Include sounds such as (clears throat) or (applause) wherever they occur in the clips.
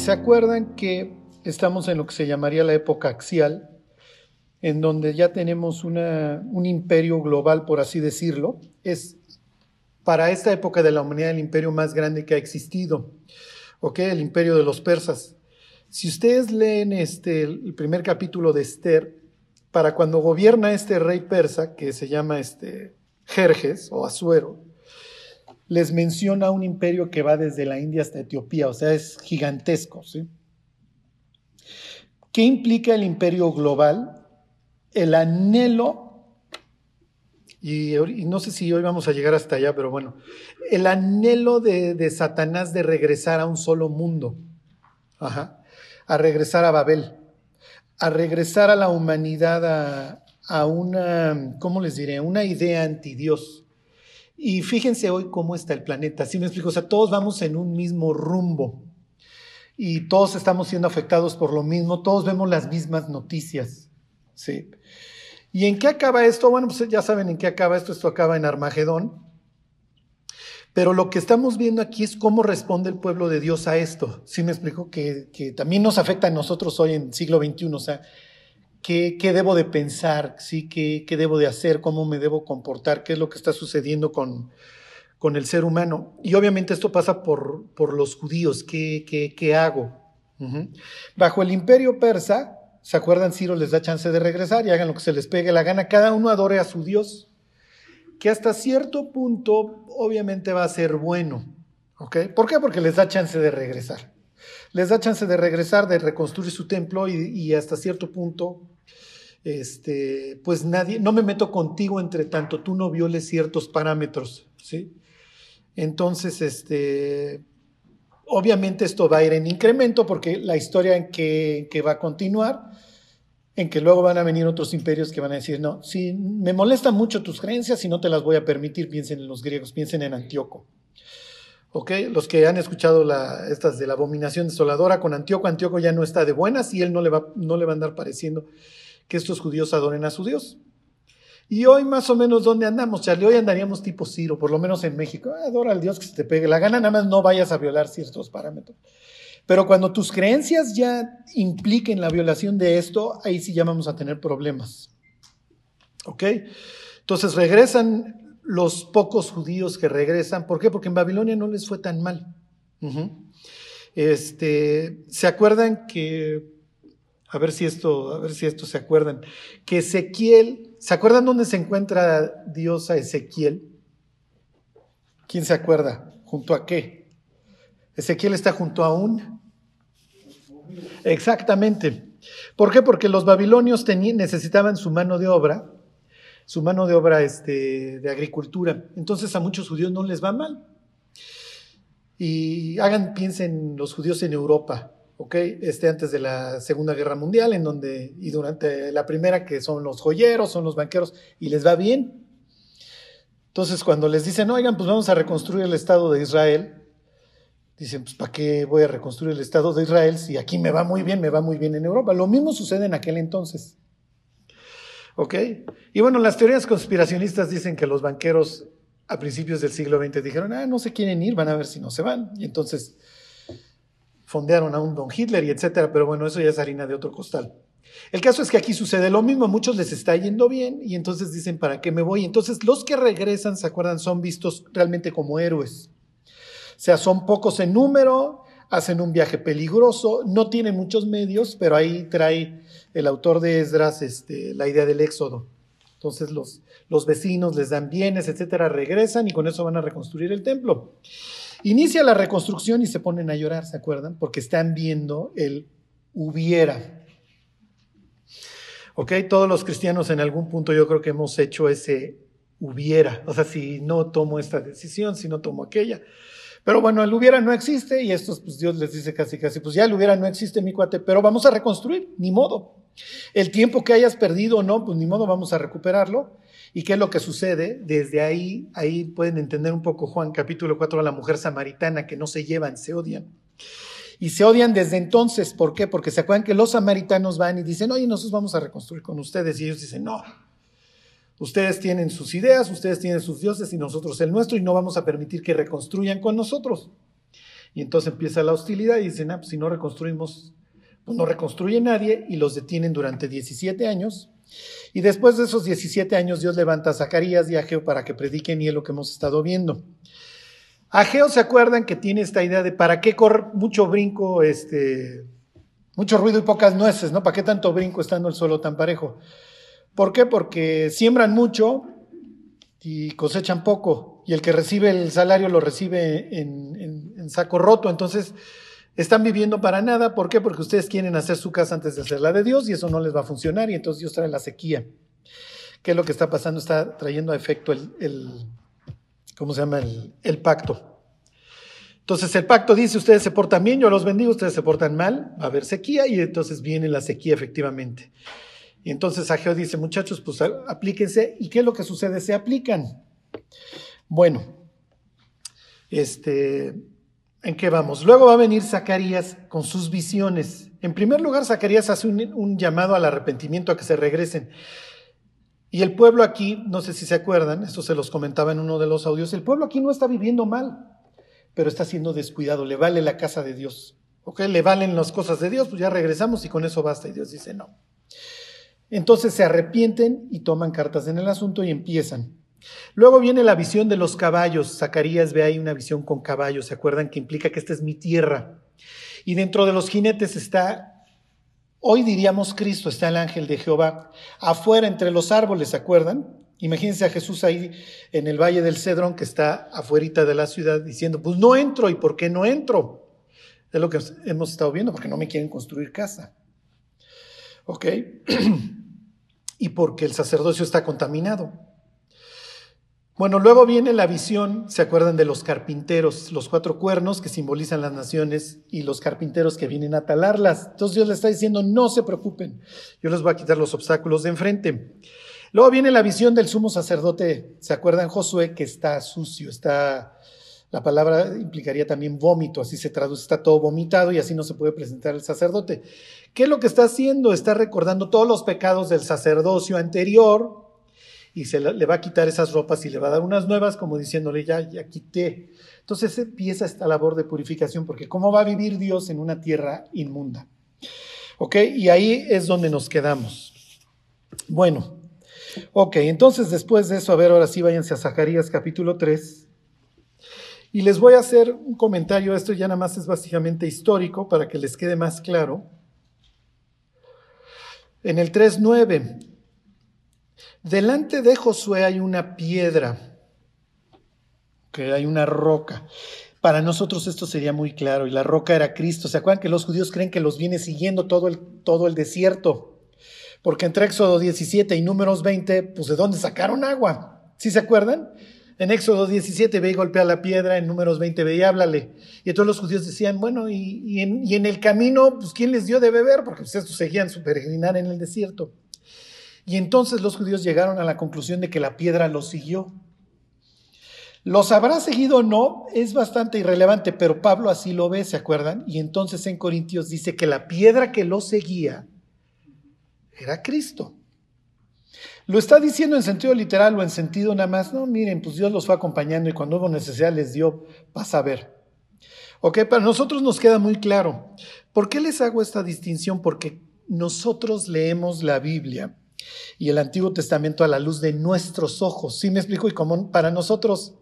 ¿Se acuerdan que estamos en lo que se llamaría la época axial, en donde ya tenemos un imperio global, por así decirlo? Es para esta época de la humanidad el imperio más grande que ha existido, ¿ok? El imperio de los persas. Si ustedes leen este, el primer capítulo de Esther, para cuando gobierna este rey persa, que se llama este, Jerjes o Asuero, les menciona un imperio que va desde la India hasta Etiopía, o sea, es gigantesco. ¿Qué implica el imperio global? El anhelo, y, no sé si hoy vamos a llegar hasta allá, pero bueno, el anhelo de, Satanás de regresar a un solo mundo, a regresar a Babel, a regresar a la humanidad a, a una, ¿cómo les diré? Una idea anti Dios. Y fíjense hoy cómo está el planeta. ¿Sí me explico? O sea, todos vamos en un mismo rumbo y todos estamos siendo afectados por lo mismo, todos vemos las mismas noticias. ¿sí? ¿Y en qué acaba esto? Bueno, pues ya saben en qué acaba esto. Esto acaba en Armagedón. Pero lo que estamos viendo aquí es cómo responde el pueblo de Dios a esto. ¿Sí me explico? Que, que también nos afecta a nosotros hoy en siglo XXI. O sea, ¿Qué, debo de pensar? ¿sí? ¿Qué, ¿Qué, debo de hacer? ¿Cómo me debo comportar? ¿Qué es lo que está sucediendo con, con el ser humano? Y obviamente esto pasa por, por los judíos. ¿Qué, qué, qué hago? Bajo el imperio persa, ¿se acuerdan? Ciro les da chance de regresar y hagan lo que se les pegue la gana. Cada uno adore a su Dios, que hasta cierto punto obviamente va a ser bueno. ¿ok? ¿Por qué? Porque les da chance de regresar les da chance de regresar, de reconstruir su templo y, hasta cierto punto, este, pues nadie, no me meto contigo entre tanto tú no violes ciertos parámetros, ¿sí? Entonces, este, obviamente esto va a ir en incremento porque la historia en que, que va a continuar, en que luego van a venir otros imperios que van a decir, no, si me molestan mucho tus creencias y no te las voy a permitir, piensen en los griegos, piensen en Antíoco. ¿Ok? Los que han escuchado estas de la abominación desoladora con Antíoco, Antíoco ya no está de buenas y él no le, va, no le va a andar pareciendo que estos judíos adoren a su Dios. Y hoy más o menos, ¿dónde andamos, Charlie? Hoy andaríamos tipo Ciro, por lo menos en México. Ah, adora al Dios que se te pegue la gana, nada más no vayas a violar ciertos parámetros. Pero cuando tus creencias ya impliquen la violación de esto, ahí sí ya vamos a tener problemas. ¿Ok? Entonces regresan los pocos judíos que regresan. ¿Por qué? Porque en Babilonia no les fue tan mal. este, ¿Se acuerdan que, a ver si esto, a ver si esto se acuerdan, que Ezequiel, ¿se acuerdan dónde se encuentra Dios a Ezequiel? ¿Quién se acuerda? ¿Junto a qué? Ezequiel está junto a un. Exactamente. ¿Por qué? Porque los babilonios tenían, necesitaban su mano de obra su mano de obra este, de agricultura. Entonces a muchos judíos no les va mal. Y hagan, piensen los judíos en Europa, ¿ok? Este, antes de la Segunda Guerra Mundial, en donde, y durante la primera, que son los joyeros, son los banqueros, y les va bien. Entonces, cuando les dicen, oigan, pues vamos a reconstruir el Estado de Israel, dicen, pues ¿para qué voy a reconstruir el Estado de Israel si aquí me va muy bien, me va muy bien en Europa? Lo mismo sucede en aquel entonces. ¿Ok? Y bueno, las teorías conspiracionistas dicen que los banqueros a principios del siglo XX dijeron, ah, no se quieren ir, van a ver si no se van. Y entonces fondearon a un Don Hitler y etcétera, pero bueno, eso ya es harina de otro costal. El caso es que aquí sucede lo mismo, a muchos les está yendo bien y entonces dicen, ¿para qué me voy? Entonces los que regresan, ¿se acuerdan? Son vistos realmente como héroes. O sea, son pocos en número, hacen un viaje peligroso, no tienen muchos medios, pero ahí trae el autor de Esdras este, la idea del éxodo. Entonces los, los vecinos les dan bienes, etcétera, regresan y con eso van a reconstruir el templo. Inicia la reconstrucción y se ponen a llorar, ¿se acuerdan? Porque están viendo el hubiera. ¿Ok? Todos los cristianos en algún punto yo creo que hemos hecho ese hubiera. O sea, si no tomo esta decisión, si no tomo aquella. Pero bueno, el hubiera no existe y estos, pues Dios les dice casi, casi, pues ya el hubiera no existe, mi cuate, pero vamos a reconstruir, ni modo. El tiempo que hayas perdido no, pues ni modo, vamos a recuperarlo. ¿Y qué es lo que sucede? Desde ahí, ahí pueden entender un poco Juan capítulo 4 a la mujer samaritana que no se llevan, se odian. Y se odian desde entonces, ¿por qué? Porque se acuerdan que los samaritanos van y dicen, oye, nosotros vamos a reconstruir con ustedes. Y ellos dicen, no, Ustedes tienen sus ideas, ustedes tienen sus dioses y nosotros el nuestro y no vamos a permitir que reconstruyan con nosotros. Y entonces empieza la hostilidad y dicen, ah, pues si no reconstruimos, pues no reconstruye nadie y los detienen durante 17 años. Y después de esos 17 años Dios levanta a Zacarías y a Ageo para que prediquen y es lo que hemos estado viendo. Ageo se acuerdan que tiene esta idea de para qué correr mucho brinco, este, mucho ruido y pocas nueces, ¿no? ¿Para qué tanto brinco estando el suelo tan parejo? ¿Por qué? Porque siembran mucho y cosechan poco y el que recibe el salario lo recibe en, saco roto. Entonces, están viviendo para nada. ¿Por qué? Porque ustedes quieren hacer su casa antes de hacer la de Dios y eso no les va a funcionar y entonces Dios trae la sequía. ¿Qué es lo que está pasando? Está trayendo a efecto el, ¿cómo se llama? El, el, pacto. Entonces el pacto dice, ustedes se portan bien, yo los bendigo, ustedes se portan mal, va a haber sequía y entonces viene la sequía efectivamente. Y entonces Ageo dice, muchachos, pues aplíquense. ¿Y qué es lo que sucede? Se aplican. Bueno, este, ¿en qué vamos? Luego va a venir Zacarías con sus visiones. En primer lugar, Zacarías hace un, llamado al arrepentimiento, a que se regresen. Y el pueblo aquí, no sé si se acuerdan, esto se los comentaba en uno de los audios, el pueblo aquí no está viviendo mal, pero está siendo descuidado, le vale la casa de Dios. ¿Ok? Le valen las cosas de Dios, pues ya regresamos y con eso basta. Y Dios dice, no. Entonces se arrepienten y toman cartas en el asunto y empiezan. Luego viene la visión de los caballos. Zacarías ve ahí una visión con caballos. ¿Se acuerdan que implica que esta es mi tierra? Y dentro de los jinetes está, hoy diríamos Cristo, está el ángel de Jehová. Afuera entre los árboles, ¿se acuerdan? Imagínense a Jesús ahí en el valle del Cedrón que está afuera de la ciudad diciendo, pues no entro. ¿Y por qué no entro? Es lo que hemos estado viendo, porque no me quieren construir casa. ¿Ok? (clears throat) y porque el sacerdocio está contaminado. Bueno, luego viene la visión, ¿se acuerdan de los carpinteros? Los cuatro cuernos que simbolizan las naciones y los carpinteros que vienen a talarlas. Entonces Dios le está diciendo, no se preocupen, yo les voy a quitar los obstáculos de enfrente. Luego viene la visión del sumo sacerdote, ¿se acuerdan Josué? Que está sucio, está, la palabra implicaría también vómito, así se traduce, está todo vomitado y así no se puede presentar el sacerdote. ¿Qué es lo que está haciendo? Está recordando todos los pecados del sacerdocio anterior y se le va a quitar esas ropas y le va a dar unas nuevas, como diciéndole, ya, ya quité. Entonces empieza esta labor de purificación, porque ¿cómo va a vivir Dios en una tierra inmunda? ¿Ok? Y ahí es donde nos quedamos. Bueno, ok, entonces después de eso, a ver, ahora sí váyanse a Zacarías capítulo 3. Y les voy a hacer un comentario, esto ya nada más es básicamente histórico para que les quede más claro. En el 3.9, Delante de Josué hay una piedra, que hay una roca. Para nosotros esto sería muy claro, y la roca era Cristo. ¿Se acuerdan que los judíos creen que los viene siguiendo todo el, todo el desierto? Porque entre Éxodo 17 y Números 20, pues ¿de dónde sacaron agua? ¿Sí se acuerdan? En Éxodo 17 ve y golpea la piedra, en Números 20 ve y háblale. Y todos los judíos decían, bueno, y, en, el camino, pues ¿quién les dio de beber? Porque pues, estos seguían su peregrinar en el desierto. Y entonces los judíos llegaron a la conclusión de que la piedra los siguió. ¿Los habrá seguido o no? Es bastante irrelevante, pero Pablo así lo ve, ¿se acuerdan? Y entonces en Corintios dice que la piedra que los seguía era Cristo. ¿Lo está diciendo en sentido literal o en sentido nada más? No, miren, pues Dios los fue acompañando y cuando hubo necesidad les dio, vas a ver. Ok, para nosotros nos queda muy claro. ¿Por qué les hago esta distinción? Porque nosotros leemos la Biblia y el Antiguo Testamento a la luz de nuestros ojos. ¿Sí me explico? Y como para nosotros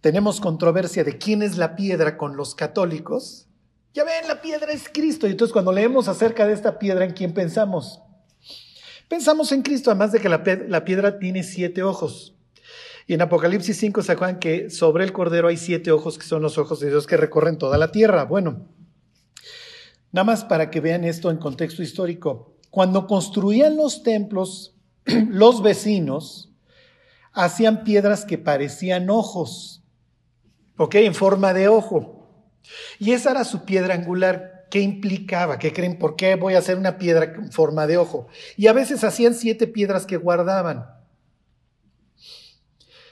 tenemos controversia de quién es la piedra con los católicos, ya ven, la piedra es Cristo. Y entonces cuando leemos acerca de esta piedra, ¿en quién pensamos? Pensamos en Cristo, además de que la, piedra tiene siete ojos. Y en Apocalipsis 5 se acuerdan que sobre el cordero hay siete ojos que son los ojos de Dios que recorren toda la tierra. Bueno, nada más para que vean esto en contexto histórico. Cuando construían los templos, (clears throat) los vecinos hacían piedras que parecían ojos, ¿ok? En forma de ojo. Y esa era su piedra angular. ¿Qué implicaba? ¿Qué creen? ¿Por qué voy a hacer una piedra en forma de ojo? Y a veces hacían siete piedras que guardaban.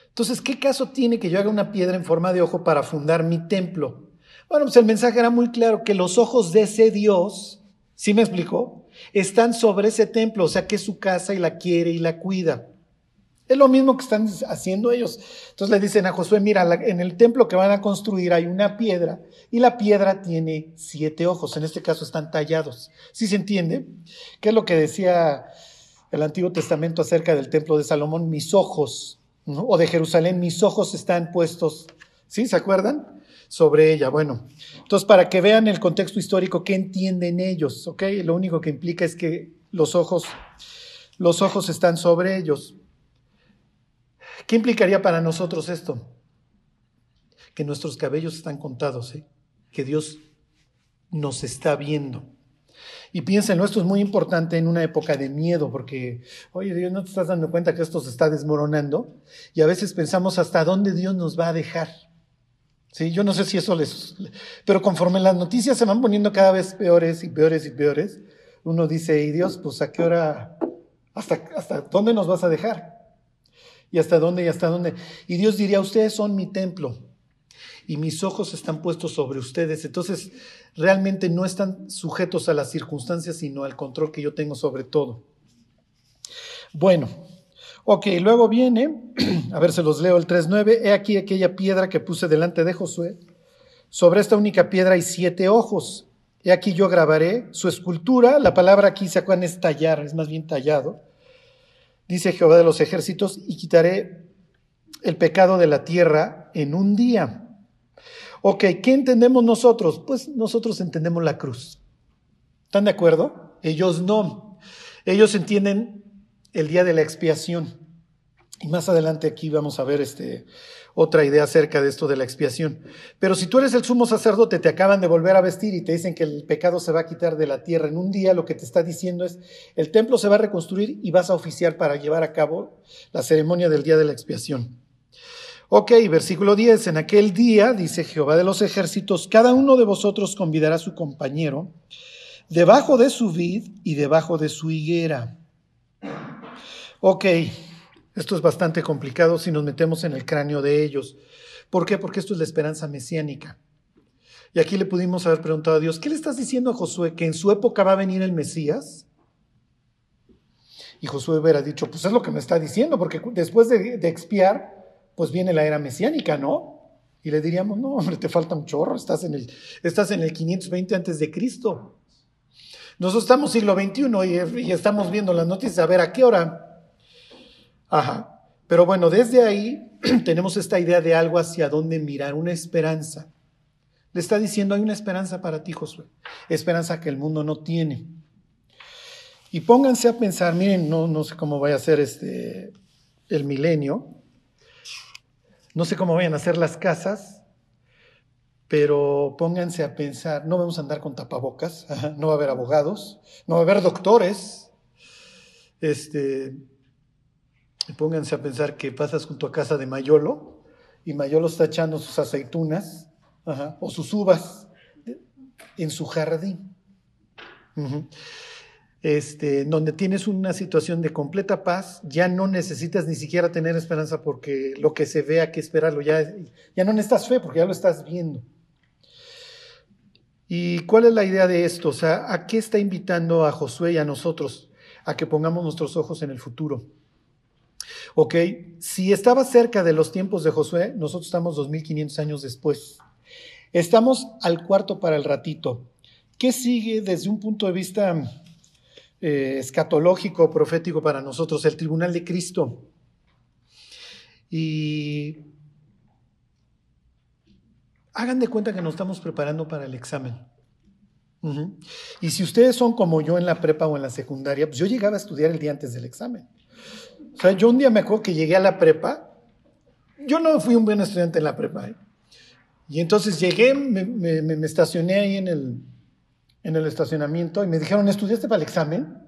Entonces, ¿qué caso tiene que yo haga una piedra en forma de ojo para fundar mi templo? Bueno, pues el mensaje era muy claro, que los ojos de ese Dios, ¿sí me explicó? están sobre ese templo, o sea que es su casa y la quiere y la cuida. Es lo mismo que están haciendo ellos. Entonces le dicen a Josué, mira, en el templo que van a construir hay una piedra y la piedra tiene siete ojos. En este caso están tallados. ¿Sí se entiende? ¿Qué es lo que decía el Antiguo Testamento acerca del templo de Salomón? Mis ojos, o de Jerusalén, mis ojos están puestos. ¿Sí? ¿Se acuerdan? Sobre ella. Bueno, entonces para que vean el contexto histórico, ¿qué entienden ellos? ¿Ok? Lo único que implica es que los ojos, los ojos están sobre ellos. ¿Qué implicaría para nosotros esto? Que nuestros cabellos están contados, ¿eh? que Dios nos está viendo. Y piénsenlo, esto es muy importante en una época de miedo, porque, oye, Dios, ¿no te estás dando cuenta que esto se está desmoronando? Y a veces pensamos hasta dónde Dios nos va a dejar. Yo no sé si eso les... Pero conforme las noticias se van poniendo cada vez peores y peores y peores, uno dice, y Dios, pues a qué hora, hasta dónde nos vas a dejar? ¿Y hasta dónde? ¿Y hasta dónde? Y Dios diría, ustedes son mi templo y mis ojos están puestos sobre ustedes. Entonces, realmente no están sujetos a las circunstancias, sino al control que yo tengo sobre todo. Bueno, ok, luego viene, (clears throat) a ver, se los leo el 3.9, he aquí aquella piedra que puse delante de Josué. Sobre esta única piedra hay siete ojos. He aquí yo grabaré su escultura. La palabra aquí se acuerdan es tallar, es más bien tallado dice Jehová de los ejércitos, y quitaré el pecado de la tierra en un día. Ok, ¿qué entendemos nosotros? Pues nosotros entendemos la cruz. ¿Están de acuerdo? Ellos no. Ellos entienden el día de la expiación. Y más adelante aquí vamos a ver este, otra idea acerca de esto de la expiación. Pero si tú eres el sumo sacerdote, te acaban de volver a vestir y te dicen que el pecado se va a quitar de la tierra en un día, lo que te está diciendo es, el templo se va a reconstruir y vas a oficiar para llevar a cabo la ceremonia del día de la expiación. Ok, versículo 10, en aquel día, dice Jehová de los ejércitos, cada uno de vosotros convidará a su compañero debajo de su vid y debajo de su higuera. Ok, esto es bastante complicado si nos metemos en el cráneo de ellos. ¿Por qué? Porque esto es la esperanza mesiánica. Y aquí le pudimos haber preguntado a Dios, ¿qué le estás diciendo a Josué? ¿Que en su época va a venir el Mesías? Y Josué hubiera dicho, pues es lo que me está diciendo, porque después de, expiar, pues viene la era mesiánica, ¿no? Y le diríamos, no, hombre, te falta un chorro, estás en el, estás en el 520 antes de Cristo. Nosotros estamos siglo XXI y, y estamos viendo las noticias a ver a qué hora Ajá. Pero bueno, desde ahí (clears throat) tenemos esta idea de algo hacia dónde mirar, una esperanza. Le está diciendo, hay una esperanza para ti, Josué. Esperanza que el mundo no tiene. Y pónganse a pensar, miren, no, no sé cómo vaya a ser este, el milenio, no sé cómo vayan a ser las casas, pero pónganse a pensar, no vamos a andar con tapabocas, (laughs) no va a haber abogados, no va a haber doctores, este, pónganse a pensar que pasas junto a casa de Mayolo y Mayolo está echando sus aceitunas o sus uvas en su jardín. Este, donde tienes una situación de completa paz, ya no necesitas ni siquiera tener esperanza porque lo que se vea que esperarlo, ya, ya no necesitas fe porque ya lo estás viendo. ¿Y cuál es la idea de esto? O sea, ¿a qué está invitando a Josué y a nosotros? A que pongamos nuestros ojos en el futuro. Ok, si estaba cerca de los tiempos de Josué, nosotros estamos 2500 años después. Estamos al cuarto para el ratito. ¿Qué sigue desde un punto de vista eh, escatológico, profético para nosotros? El tribunal de Cristo. Y hagan de cuenta que nos estamos preparando para el examen. Y si ustedes son como yo en la prepa o en la secundaria, pues yo llegaba a estudiar el día antes del examen. O sea, yo un día me acuerdo que llegué a la prepa. Yo no fui un buen estudiante en la prepa. ¿eh? Y entonces llegué, me, estacioné ahí en el, en el estacionamiento y me dijeron, ¿estudiaste para el examen?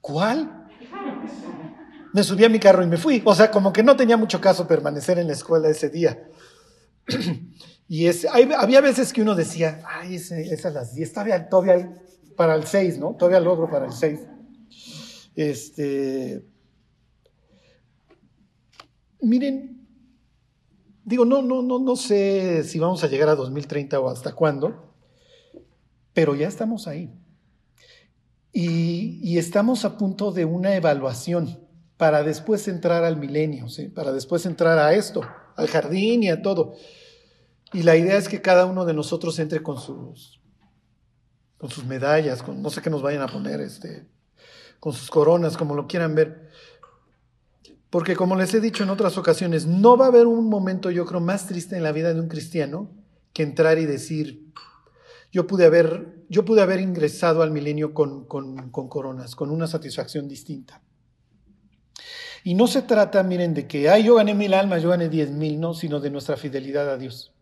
¿Cuál? Me subí a mi carro y me fui. O sea, como que no tenía mucho caso permanecer en la escuela ese día. (clears throat) y es, había veces que uno decía, ay, es, a las 10, todavía, todavía para el 6, ¿no? Todavía logro para el 6. Este, Miren, digo, no, no, no, no sé si vamos a llegar a 2030 o hasta cuándo, pero ya estamos ahí. Y, estamos a punto de una evaluación. para después entrar al milenio, para después entrar a esto, al jardín y a todo. Y la idea es que cada uno de nosotros entre con sus, con sus medallas, con no sé qué nos vayan a poner, este, con sus coronas, como lo quieran ver. Porque como les he dicho en otras ocasiones, no va a haber un momento, yo creo, más triste en la vida de un cristiano que entrar y decir, yo pude haber, yo pude haber ingresado al milenio con, coronas, con una satisfacción distinta. Y no se trata, miren, de que, ay, yo gané mil almas, yo gané diez mil, no, sino de nuestra fidelidad a Dios.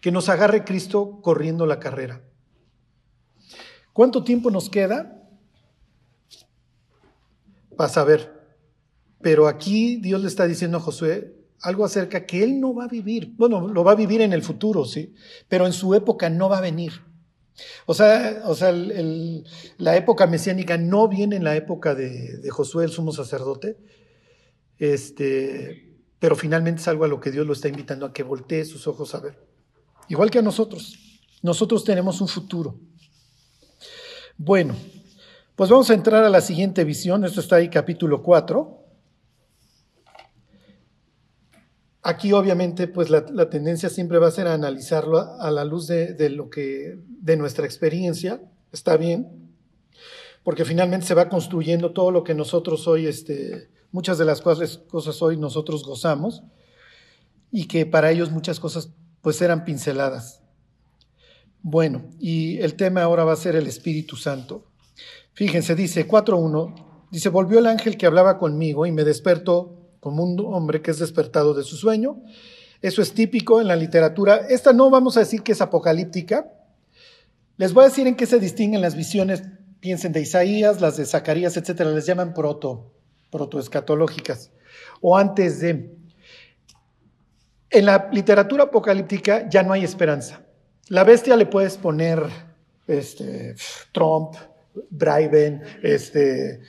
Que nos agarre Cristo corriendo la carrera. ¿Cuánto tiempo nos queda? Vas a ver. Pero aquí Dios le está diciendo a Josué algo acerca que él no va a vivir. Bueno, lo va a vivir en el futuro, sí, pero en su época no va a venir. O sea, o sea la época mesiánica no viene en la época de, Josué, el sumo sacerdote, este, pero finalmente es algo a lo que Dios lo está invitando a que voltee sus ojos a ver. Igual que a nosotros. Nosotros tenemos un futuro. Bueno, pues vamos a entrar a la siguiente visión. Esto está ahí, capítulo 4. Aquí obviamente pues la, tendencia siempre va a ser analizarlo a, la luz de, lo que, de nuestra experiencia, está bien, porque finalmente se va construyendo todo lo que nosotros hoy, este, muchas de las cosas, cosas hoy nosotros gozamos y que para ellos muchas cosas pues eran pinceladas. Bueno, y el tema ahora va a ser el Espíritu Santo. Fíjense, dice 4.1, dice, volvió el ángel que hablaba conmigo y me despertó como un hombre que es despertado de su sueño. Eso es típico en la literatura. Esta no vamos a decir que es apocalíptica. Les voy a decir en qué se distinguen las visiones, piensen de Isaías, las de Zacarías, etcétera, les llaman proto, protoescatológicas o antes de. En la literatura apocalíptica ya no hay esperanza. La bestia le puedes poner este, Trump, Bryben, este,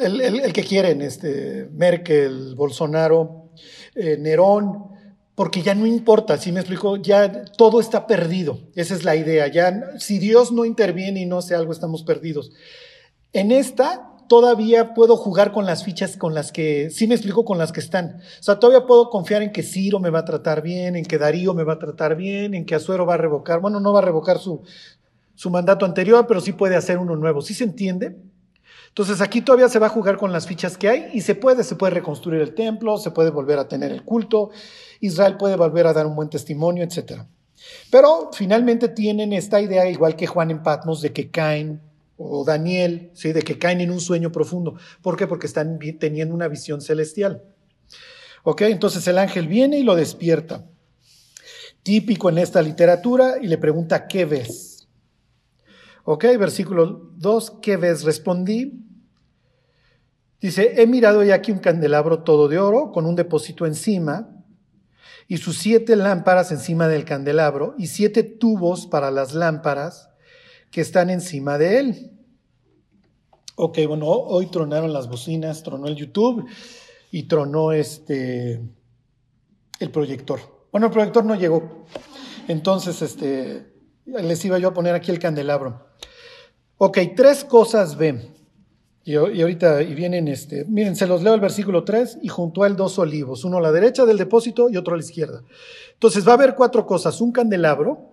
el, que quieren, este, Merkel, Bolsonaro, eh, Nerón, porque ya no importa, si me explico, ya todo está perdido. Esa es la idea. Ya, si Dios no interviene y no hace algo, estamos perdidos. En esta todavía puedo jugar con las fichas con las que, sí me explico, con las que están. O sea, todavía puedo confiar en que Ciro me va a tratar bien, en que Darío me va a tratar bien, en que Azuero va a revocar, bueno, no va a revocar su, su mandato anterior, pero sí puede hacer uno nuevo. ¿Sí se entiende? Entonces aquí todavía se va a jugar con las fichas que hay y se puede, se puede reconstruir el templo, se puede volver a tener el culto, Israel puede volver a dar un buen testimonio, etc. Pero finalmente tienen esta idea, igual que Juan en Patmos, de que caen, o Daniel, ¿sí? de que caen en un sueño profundo. ¿Por qué? Porque están teniendo una visión celestial. ¿Ok? Entonces el ángel viene y lo despierta. Típico en esta literatura y le pregunta, ¿qué ves? Ok, versículo 2, ¿qué ves? Respondí, Dice, he mirado ya aquí un candelabro todo de oro con un depósito encima y sus siete lámparas encima del candelabro y siete tubos para las lámparas que están encima de él. Ok, bueno, hoy tronaron las bocinas, tronó el YouTube y tronó este el proyector. Bueno, el proyector no llegó. Entonces, este, les iba yo a poner aquí el candelabro. Ok, tres cosas ven. Y, ahorita y vienen, este, miren, se los leo el versículo 3 y junto a él dos olivos, uno a la derecha del depósito y otro a la izquierda. Entonces va a haber cuatro cosas, un candelabro,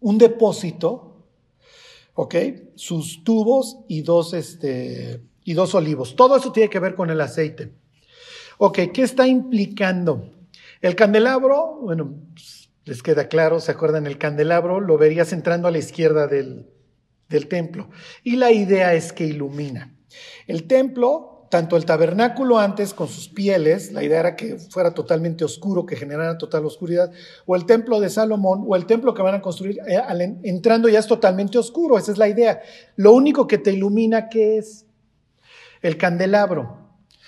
un depósito, ¿ok? Sus tubos y dos, este, y dos olivos. Todo eso tiene que ver con el aceite. Ok, ¿qué está implicando? El candelabro, bueno, les queda claro, ¿se acuerdan? El candelabro lo verías entrando a la izquierda del, del templo. Y la idea es que ilumina. El templo, tanto el tabernáculo antes con sus pieles, la idea era que fuera totalmente oscuro, que generara total oscuridad, o el templo de Salomón, o el templo que van a construir, eh, entrando ya es totalmente oscuro, esa es la idea. Lo único que te ilumina, ¿qué es? El candelabro.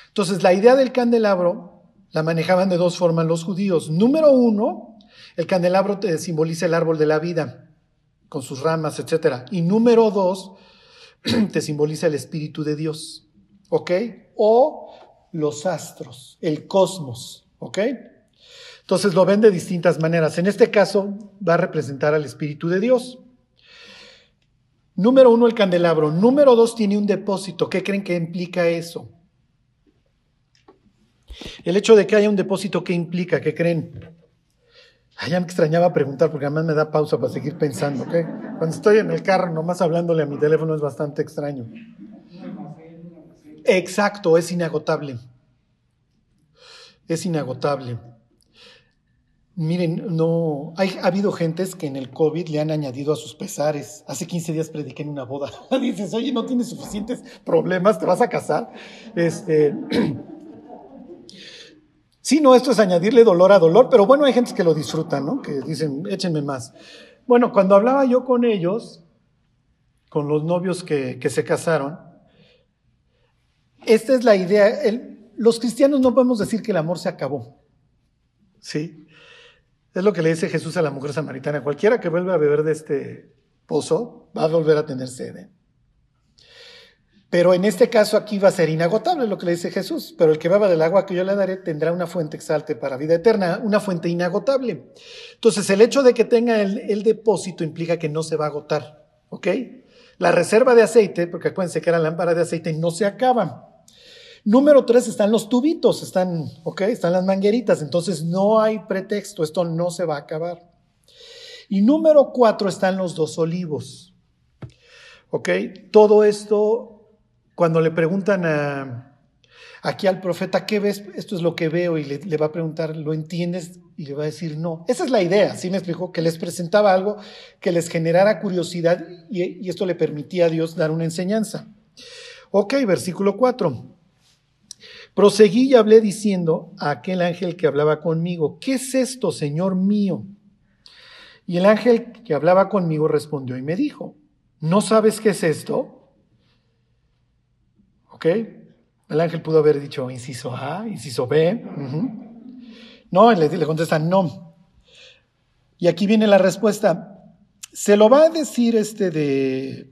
Entonces, la idea del candelabro la manejaban de dos formas los judíos. Número uno, el candelabro te simboliza el árbol de la vida con sus ramas, etc. Y número dos, (clears throat) te simboliza el Espíritu de Dios, ¿ok? O los astros, el cosmos, ¿ok? Entonces lo ven de distintas maneras. En este caso va a representar al Espíritu de Dios. Número uno, el candelabro. Número dos, tiene un depósito. ¿Qué creen que implica eso? El hecho de que haya un depósito, ¿qué implica? ¿Qué creen? Ay, ya me extrañaba preguntar porque además me da pausa para seguir pensando. ¿ok? Cuando estoy en el carro, nomás hablándole a mi teléfono es bastante extraño. Exacto, es inagotable. Es inagotable. Miren, no, ha habido gentes que en el COVID le han añadido a sus pesares. Hace 15 días prediqué en una boda. (laughs) Dices, oye, no tienes suficientes problemas, te vas a casar. Este, (clears throat) sí, no, esto es añadirle dolor a dolor, pero bueno, hay gentes que lo disfrutan, ¿no? Que dicen, échenme más. Bueno, cuando hablaba yo con ellos, con los novios que, que se casaron, esta es la idea. Los cristianos no podemos decir que el amor se acabó. ¿Sí? Es lo que le dice Jesús a la mujer samaritana. Cualquiera que vuelva a beber de este pozo va a volver a tener sed. Pero en este caso aquí va a ser inagotable lo que le dice Jesús. Pero el que beba del agua que yo le daré tendrá una fuente exalte para vida eterna, una fuente inagotable. Entonces el hecho de que tenga el, depósito implica que no se va a agotar. ¿Ok? La reserva de aceite, porque acuérdense que era lámpara de aceite, no se acaban. Número tres están los tubitos, están, ok, están las mangueritas, entonces no hay pretexto, esto no se va a acabar. Y número cuatro están los dos olivos. Ok, todo esto, cuando le preguntan aquí al profeta, ¿qué ves? Esto es lo que veo y le, va a preguntar, ¿lo entiendes? Y le va a decir no. Esa es la idea, ¿sí me explicó? Que les presentaba algo que les generara curiosidad y, y esto le permitía a Dios dar una enseñanza. Ok, versículo 4. Proseguí y hablé diciendo a aquel ángel que hablaba conmigo, ¿qué es esto, Señor mío? Y el ángel que hablaba conmigo respondió y me dijo, ¿no sabes qué es esto? ¿Ok? El ángel pudo haber dicho inciso A, inciso B. No, le, le contestan no. Y aquí viene la respuesta. Se lo va a decir este de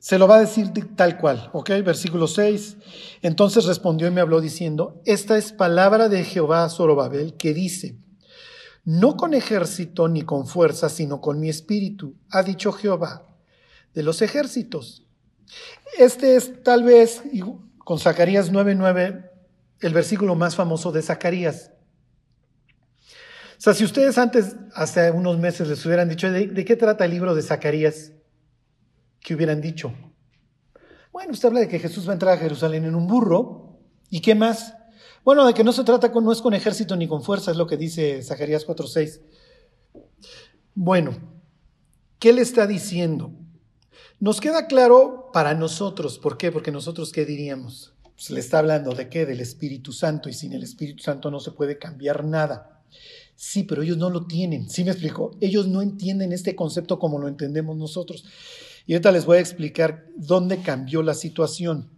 se lo va a decir tal cual, ¿ok? Versículo 6. Entonces respondió y me habló diciendo, esta es palabra de Jehová a Zorobabel que dice, no con ejército ni con fuerza, sino con mi espíritu, ha dicho Jehová de los ejércitos. Este es tal vez, con Zacarías 9:9, el versículo más famoso de Zacarías. O sea, si ustedes antes, hace unos meses, les hubieran dicho, de qué trata el libro de Zacarías? ¿Qué hubieran dicho? Bueno, usted habla de que Jesús va a entrar a Jerusalén en un burro. ¿Y qué más? Bueno, de que no se trata con, no es con ejército ni con fuerza, es lo que dice Zacarías 4:6. Bueno, ¿qué le está diciendo? Nos queda claro para nosotros, ¿por qué? Porque nosotros, ¿qué diríamos? Se le está hablando de qué? Del Espíritu Santo, y sin el Espíritu Santo no se puede cambiar nada. Sí, pero ellos no lo tienen, ¿sí me explico? Ellos no entienden este concepto como lo entendemos nosotros. Y ahorita les voy a explicar dónde cambió la situación.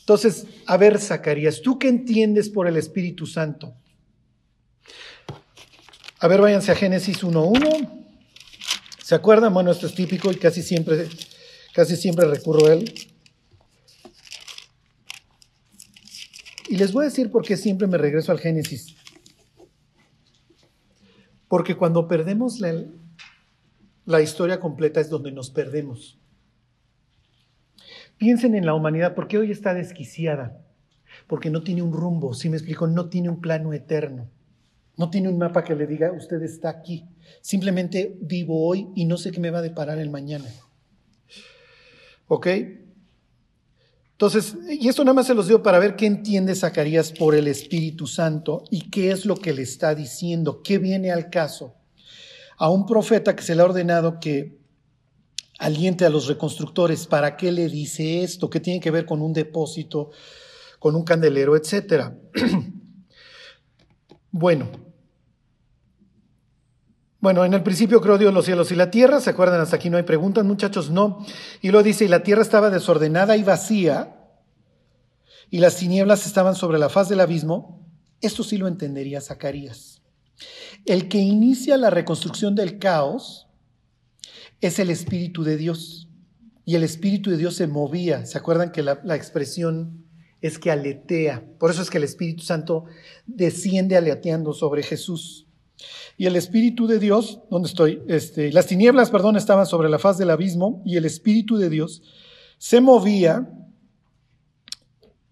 Entonces, a ver, Zacarías, ¿tú qué entiendes por el Espíritu Santo? A ver, váyanse a Génesis 1.1. ¿Se acuerdan? Bueno, esto es típico y casi siempre, casi siempre recurro a él. Y les voy a decir por qué siempre me regreso al Génesis. Porque cuando perdemos la, historia completa es donde nos perdemos. Piensen en la humanidad, ¿por qué hoy está desquiciada? Porque no tiene un rumbo, si me explico, no tiene un plano eterno. No tiene un mapa que le diga, usted está aquí. Simplemente vivo hoy y no sé qué me va a deparar el mañana. ¿Ok? Entonces, y esto nada más se los digo para ver qué entiende Zacarías por el Espíritu Santo y qué es lo que le está diciendo, qué viene al caso a un profeta que se le ha ordenado que aliente a los reconstructores. ¿Para qué le dice esto? ¿Qué tiene que ver con un depósito, con un candelero, etcétera? (clears throat) bueno. Bueno, en el principio creó Dios los cielos y la tierra. ¿Se acuerdan? Hasta aquí no hay preguntas, muchachos. No. Y lo dice, y la tierra estaba desordenada y vacía, y las tinieblas estaban sobre la faz del abismo. Esto sí lo entendería Zacarías. El que inicia la reconstrucción del caos es el Espíritu de Dios. Y el Espíritu de Dios se movía. ¿Se acuerdan que la, expresión es que aletea? Por eso es que el Espíritu Santo desciende aleteando sobre Jesús. Y el Espíritu de Dios, ¿dónde estoy? Este, las tinieblas, perdón, estaban sobre la faz del abismo y el Espíritu de Dios se movía,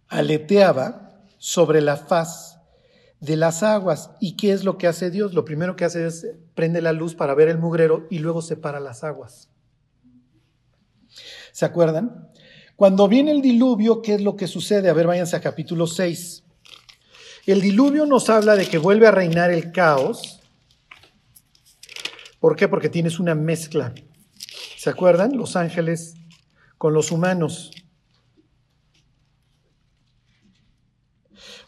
aleteaba sobre la faz de las aguas. ¿Y qué es lo que hace Dios? Lo primero que hace es prende la luz para ver el mugrero y luego separa las aguas. ¿Se acuerdan? Cuando viene el diluvio, ¿qué es lo que sucede? A ver, váyanse a capítulo 6. El diluvio nos habla de que vuelve a reinar el caos. ¿Por qué? Porque tienes una mezcla. ¿Se acuerdan? Los ángeles con los humanos.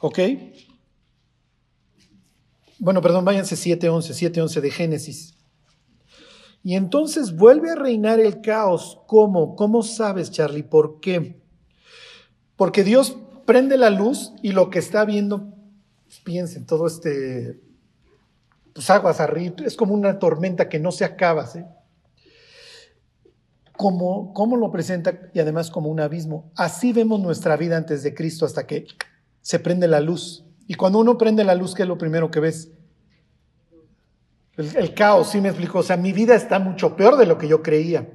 ¿Ok? Bueno, perdón, váyanse 7.11, 7.11 de Génesis. Y entonces vuelve a reinar el caos. ¿Cómo? ¿Cómo sabes, Charlie? ¿Por qué? Porque Dios prende la luz y lo que está viendo, piensen, todo este, pues aguas arriba, es como una tormenta que no se acaba, ¿sí? Como, ¿Cómo lo presenta? Y además como un abismo. Así vemos nuestra vida antes de Cristo hasta que se prende la luz. Y cuando uno prende la luz, ¿qué es lo primero que ves? El, caos, sí me explico. O sea, mi vida está mucho peor de lo que yo creía.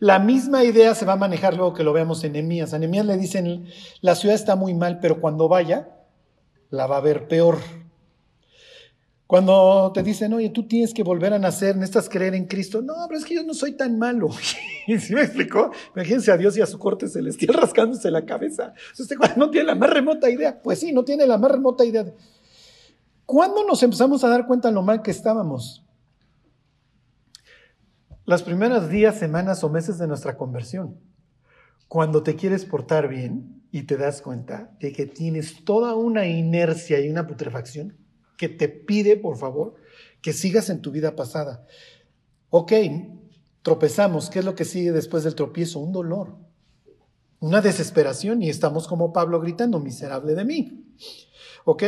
La misma idea se va a manejar luego que lo veamos en Emías. A Emías le dicen, la ciudad está muy mal, pero cuando vaya, la va a ver peor. Cuando te dicen, oye, tú tienes que volver a nacer, necesitas creer en Cristo. No, pero es que yo no soy tan malo. (laughs) ¿Sí me explicó? Imagínense a Dios y a su corte celestial (laughs) rascándose la cabeza. Usted no tiene la más remota idea. Pues sí, no tiene la más remota idea. ¿Cuándo nos empezamos a dar cuenta de lo mal que estábamos? Las primeras días, semanas o meses de nuestra conversión. Cuando te quieres portar bien y te das cuenta de que tienes toda una inercia y una putrefacción que te pide, por favor, que sigas en tu vida pasada. Ok, tropezamos. ¿Qué es lo que sigue después del tropiezo? Un dolor, una desesperación y estamos como Pablo gritando, miserable de mí. ¿Ok?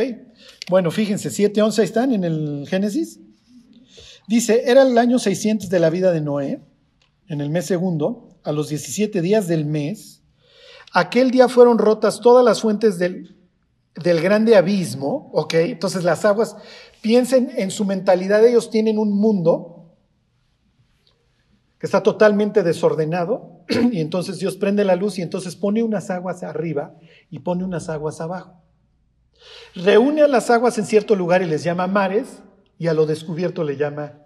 Bueno, fíjense, 7, 11 están en el Génesis. Dice, era el año 600 de la vida de Noé, en el mes segundo, a los 17 días del mes. Aquel día fueron rotas todas las fuentes del, del grande abismo, ¿ok? Entonces las aguas, piensen en su mentalidad, ellos tienen un mundo que está totalmente desordenado (clears throat) y entonces Dios prende la luz y entonces pone unas aguas arriba y pone unas aguas abajo. Reúne a las aguas en cierto lugar y les llama mares y a lo descubierto le llama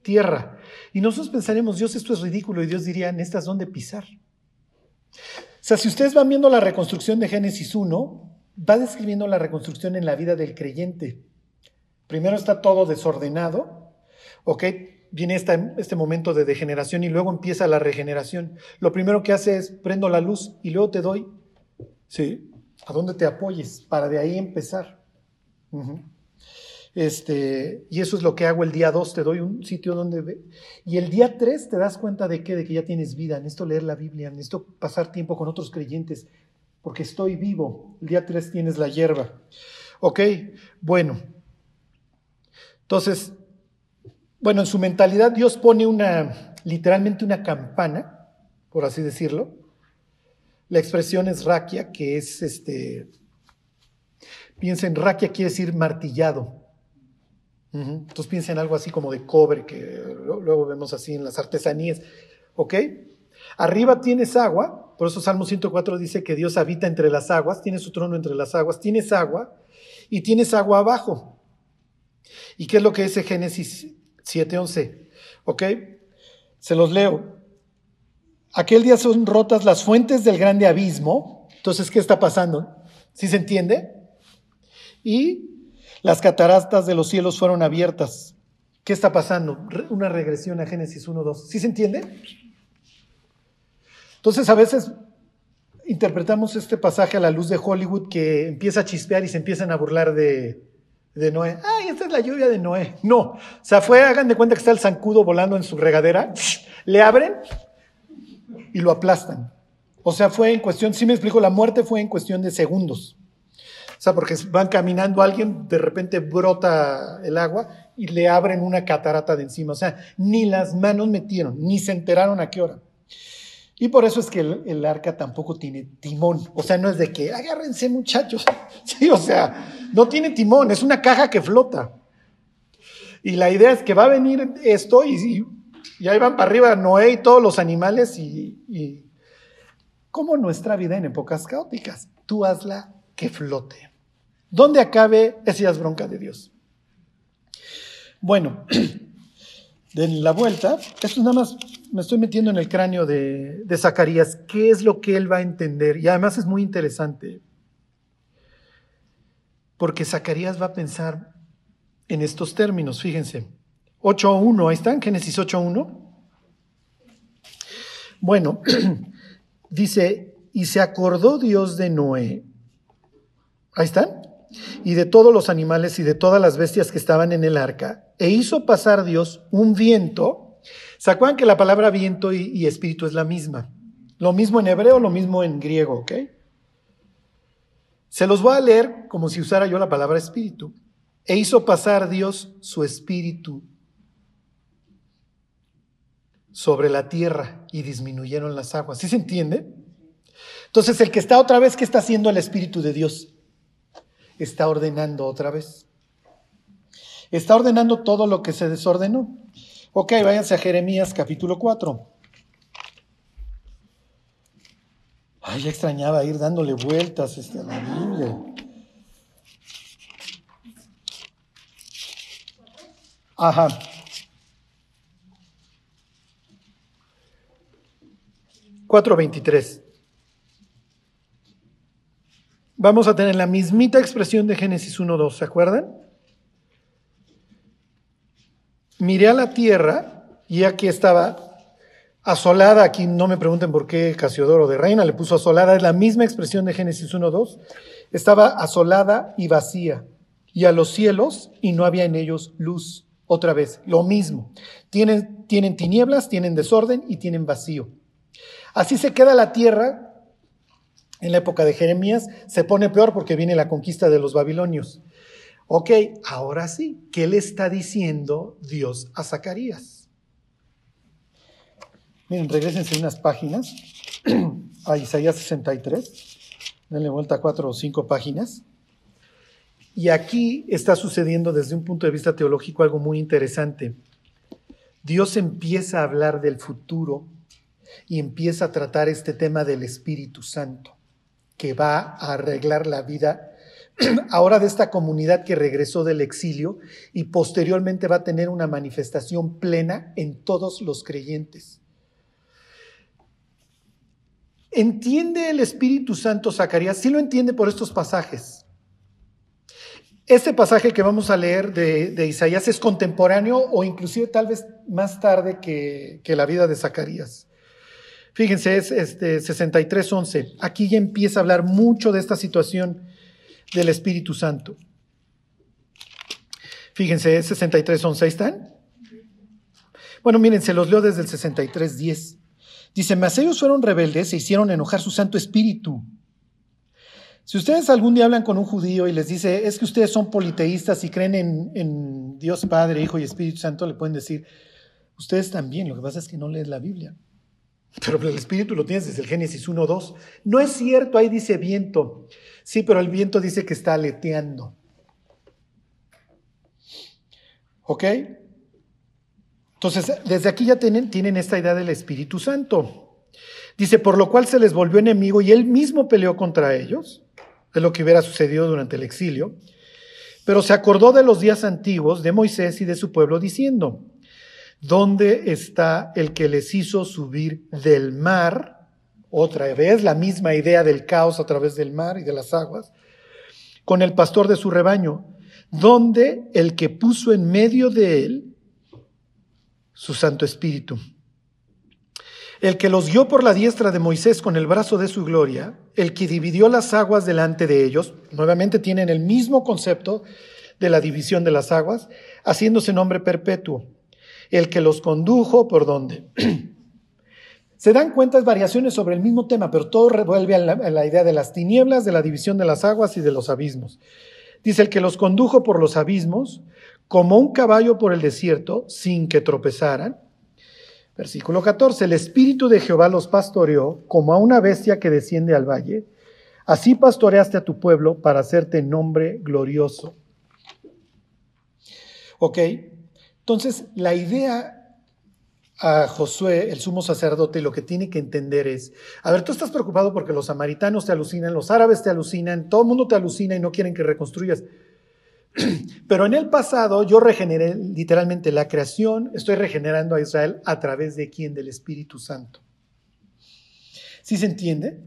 tierra. Y nosotros pensaremos, Dios, esto es ridículo y Dios diría, estas dónde pisar. Sea, si ustedes van viendo la reconstrucción de Génesis 1, va describiendo la reconstrucción en la vida del creyente. Primero está todo desordenado, ¿ok? Viene este momento de degeneración y luego empieza la regeneración. Lo primero que hace es prendo la luz y luego te doy, ¿sí? A dónde te apoyes para de ahí empezar. Este, y eso es lo que hago el día 2, te doy un sitio donde... Y el día 3 te das cuenta de qué, de que ya tienes vida, necesito leer la Biblia, necesito pasar tiempo con otros creyentes, porque estoy vivo. El día 3 tienes la hierba. Ok, bueno. Entonces, bueno, en su mentalidad Dios pone una, literalmente una campana, por así decirlo. La expresión es raquia, que es este, piensen, raquia quiere decir martillado. Entonces piensen algo así como de cobre, que luego vemos así en las artesanías. ¿Ok? Arriba tienes agua, por eso Salmo 104 dice que Dios habita entre las aguas, tiene su trono entre las aguas, tienes agua y tienes agua abajo. ¿Y qué es lo que dice Génesis 7:11? ¿Ok? Se los leo. Aquel día son rotas las fuentes del grande abismo. Entonces, ¿qué está pasando? ¿Sí se entiende? Y las cataratas de los cielos fueron abiertas. ¿Qué está pasando? Una regresión a Génesis 1.2. ¿Sí se entiende? Entonces a veces interpretamos este pasaje a la luz de Hollywood que empieza a chispear y se empiezan a burlar de, Noé. ¡Ay, esta es la lluvia de Noé! No, o sea, fue, hagan de cuenta que está el zancudo volando en su regadera, le abren y lo aplastan. O sea, fue en cuestión, si me explico, la muerte fue en cuestión de segundos. Sea, porque van caminando alguien, de repente brota el agua y le abren una catarata de encima. O sea, ni las manos metieron, ni se enteraron a qué hora. Y por eso es que el, arca tampoco tiene timón. O sea, no es de que agárrense muchachos. (laughs) Sí, o sea, no tiene timón, es una caja que flota. Y la idea es que va a venir esto y, y ahí van para arriba Noé y todos los animales y, y como nuestra vida en épocas caóticas. Tú hazla que flote. ¿Dónde acabe? Esa es bronca de Dios. Bueno, (clears throat) den la vuelta. Esto nada más me estoy metiendo en el cráneo de, de Zacarías. ¿Qué es lo que él va a entender? Y además es muy interesante. Porque Zacarías va a pensar en estos términos, fíjense. 8.1, ahí están, Génesis 8.1. Bueno, (clears throat) dice, y se acordó Dios de Noé. Ahí están. Y de todos los animales y de todas las bestias que estaban en el arca. E hizo pasar Dios un viento. ¿Se que la palabra viento y, y espíritu es la misma? Lo mismo en hebreo, lo mismo en griego, ¿ok? Se los voy a leer como si usara yo la palabra espíritu. E hizo pasar Dios su espíritu sobre la tierra y disminuyeron las aguas. ¿Sí se entiende? Entonces el que está otra vez, ¿qué está haciendo el Espíritu de Dios? Está ordenando otra vez. Está ordenando todo lo que se desordenó. Ok, váyanse a Jeremías capítulo 4. Ay, ya extrañaba ir dándole vueltas este, a la Biblia. Ajá. Cuatro veintitrés. Vamos a tener la mismita expresión de Génesis 1.2, ¿se acuerdan? Miré a la tierra y aquí estaba asolada, aquí no me pregunten por qué Casiodoro de Reina le puso asolada, es la misma expresión de Génesis 1.2, estaba asolada y vacía, y a los cielos y no había en ellos luz. Otra vez, lo mismo. Tienen, tienen tinieblas, tienen desorden y tienen vacío. Así se queda la tierra en la época de Jeremías, se pone peor porque viene la conquista de los babilonios. Ok, ahora sí, ¿qué le está diciendo Dios a Zacarías? Miren, regresense unas páginas (clears throat) a Isaías 63, denle vuelta cuatro o cinco páginas. Y aquí está sucediendo desde un punto de vista teológico algo muy interesante. Dios empieza a hablar del futuro y empieza a tratar este tema del Espíritu Santo, que va a arreglar la vida (clears throat) ahora de esta comunidad que regresó del exilio y posteriormente va a tener una manifestación plena en todos los creyentes. ¿Entiende el Espíritu Santo Zacarías? Sí lo entiende por estos pasajes. Este pasaje que vamos a leer de, Isaías es contemporáneo o inclusive tal vez más tarde que, la vida de Zacarías. Fíjense, es este 63.11. Aquí ya empieza a hablar mucho de esta situación del Espíritu Santo. Fíjense, es 63.11. ¿Ahí están? Bueno, miren, se los leo desde el 63.10. Dice, mas ellos fueron rebeldes e hicieron enojar su Santo Espíritu si ustedes algún día hablan con un judío y les dice, es que ustedes son politeístas y creen en, Dios Padre, Hijo y Espíritu Santo, le pueden decir, ustedes también, lo que pasa es que no leen la Biblia. Pero el Espíritu lo tienes desde el Génesis 1, 2. No es cierto, ahí dice viento. Sí, pero el viento dice que está aleteando. ¿Ok? Entonces, desde aquí ya tienen, tienen esta idea del Espíritu Santo. Dice, por lo cual se les volvió enemigo y él mismo peleó contra ellos de lo que hubiera sucedido durante el exilio, pero se acordó de los días antiguos de Moisés y de su pueblo diciendo, ¿dónde está el que les hizo subir del mar? Otra vez la misma idea del caos a través del mar y de las aguas, con el pastor de su rebaño, ¿dónde el que puso en medio de él su Santo Espíritu el que los guió por la diestra de Moisés con el brazo de su gloria, el que dividió las aguas delante de ellos, nuevamente tienen el mismo concepto de la división de las aguas, haciéndose nombre perpetuo, el que los condujo por donde. (clears throat) Se dan cuentas variaciones sobre el mismo tema, pero todo revuelve a la, a la idea de las tinieblas, de la división de las aguas y de los abismos. Dice el que los condujo por los abismos, como un caballo por el desierto, sin que tropezaran, Versículo 14, el Espíritu de Jehová los pastoreó como a una bestia que desciende al valle. Así pastoreaste a tu pueblo para hacerte nombre glorioso. Ok, Entonces, la idea a Josué, el sumo sacerdote, lo que tiene que entender es, a ver, tú estás preocupado porque los samaritanos te alucinan, los árabes te alucinan, todo el mundo te alucina y no quieren que reconstruyas. (clears throat) Pero en el pasado yo regeneré literalmente la creación, estoy regenerando a Israel a través de quién? Del Espíritu Santo. ¿Sí se entiende?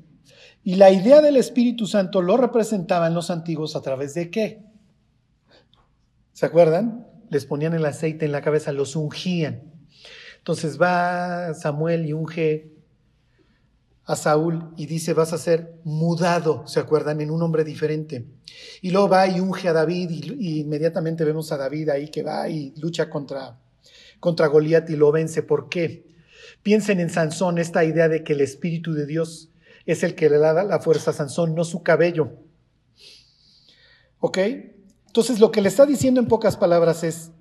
Y la idea del Espíritu Santo lo representaban los antiguos a través de qué? ¿Se acuerdan? Les ponían el aceite en la cabeza, los ungían. Entonces va Samuel y unge a Saúl y dice, vas a ser mudado, ¿se acuerdan? En un hombre diferente. Y luego va y unge a David y, inmediatamente vemos a David ahí que va y lucha contra, contra Goliat y lo vence. ¿Por qué? Piensen en Sansón, esta idea de que el Espíritu de Dios es el que le da la fuerza a Sansón, no su cabello. ¿Ok? Entonces lo que le está diciendo en pocas palabras es,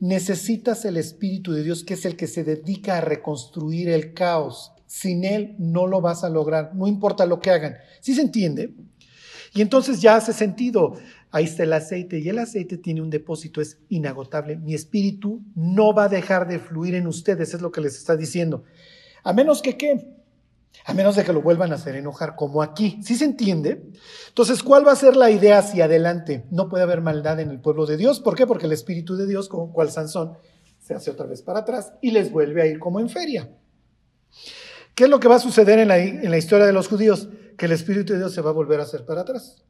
necesitas el Espíritu de Dios, que es el que se dedica a reconstruir el caos. Sin Él no lo vas a lograr, no importa lo que hagan. ¿Sí se entiende? Y entonces ya hace sentido. Ahí está el aceite y el aceite tiene un depósito, es inagotable. Mi espíritu no va a dejar de fluir en ustedes, es lo que les está diciendo. A menos que qué? A menos de que lo vuelvan a hacer enojar, como aquí. ¿Sí se entiende? Entonces, ¿cuál va a ser la idea hacia adelante? No puede haber maldad en el pueblo de Dios. ¿Por qué? Porque el Espíritu de Dios, como cual Sansón, se hace otra vez para atrás y les vuelve a ir como en feria. ¿Qué es lo que va a suceder en la, en la historia de los judíos? Que el Espíritu de Dios se va a volver a hacer para atrás.